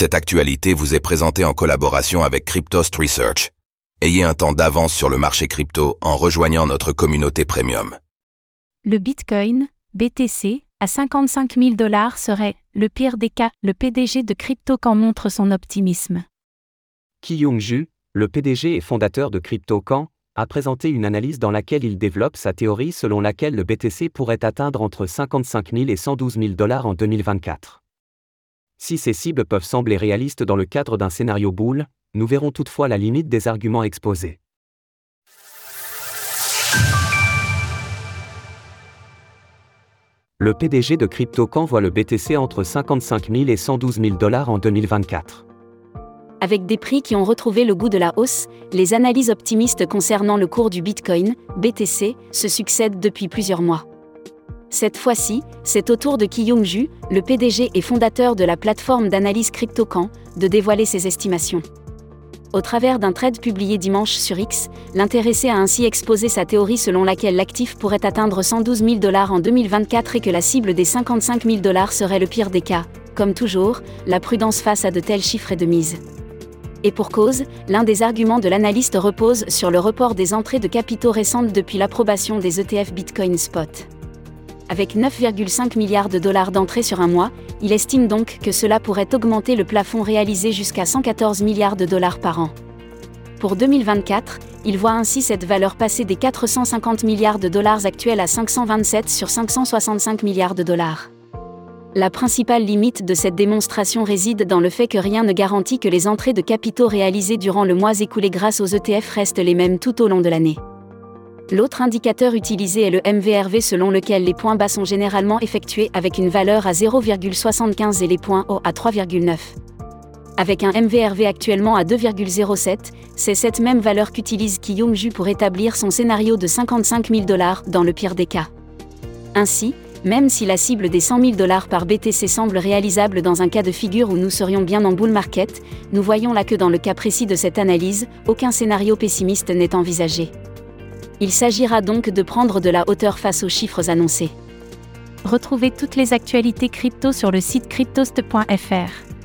Cette actualité vous est présentée en collaboration avec Cryptost Research. Ayez un temps d'avance sur le marché crypto en rejoignant notre communauté premium. Le Bitcoin, BTC, à 55 000 dollars serait, le pire des cas, le PDG de CryptoCan montre son optimisme. Ki Young-ju, le PDG et fondateur de CryptoCan, a présenté une analyse dans laquelle il développe sa théorie selon laquelle le BTC pourrait atteindre entre 55 000 et 112 000 dollars en 2024. Si ces cibles peuvent sembler réalistes dans le cadre d'un scénario boule, nous verrons toutefois la limite des arguments exposés. Le PDG de CryptoCan voit le BTC entre 55 000 et 112 000 dollars en 2024. Avec des prix qui ont retrouvé le goût de la hausse, les analyses optimistes concernant le cours du Bitcoin, BTC, se succèdent depuis plusieurs mois. Cette fois-ci, c'est au tour de Ki Young-ju, le PDG et fondateur de la plateforme d'analyse CryptoCan, de dévoiler ses estimations. Au travers d'un trade publié dimanche sur X, l'intéressé a ainsi exposé sa théorie selon laquelle l'actif pourrait atteindre 112 000 dollars en 2024 et que la cible des 55 000 dollars serait le pire des cas. Comme toujours, la prudence face à de tels chiffres est de mise. Et pour cause, l'un des arguments de l'analyste repose sur le report des entrées de capitaux récentes depuis l'approbation des ETF Bitcoin Spot. Avec 9,5 milliards de dollars d'entrées sur un mois, il estime donc que cela pourrait augmenter le plafond réalisé jusqu'à 114 milliards de dollars par an. Pour 2024, il voit ainsi cette valeur passer des 450 milliards de dollars actuels à 527 sur 565 milliards de dollars. La principale limite de cette démonstration réside dans le fait que rien ne garantit que les entrées de capitaux réalisées durant le mois écoulé grâce aux ETF restent les mêmes tout au long de l'année. L'autre indicateur utilisé est le MVRV selon lequel les points bas sont généralement effectués avec une valeur à 0,75 et les points hauts à 3,9. Avec un MVRV actuellement à 2,07, c'est cette même valeur qu'utilise Ki Young-ju pour établir son scénario de 55 000 dollars dans le pire des cas. Ainsi, même si la cible des 100 000 dollars par BTC semble réalisable dans un cas de figure où nous serions bien en bull market, nous voyons là que dans le cas précis de cette analyse, aucun scénario pessimiste n'est envisagé. Il s'agira donc de prendre de la hauteur face aux chiffres annoncés. Retrouvez toutes les actualités crypto sur le site cryptost.fr.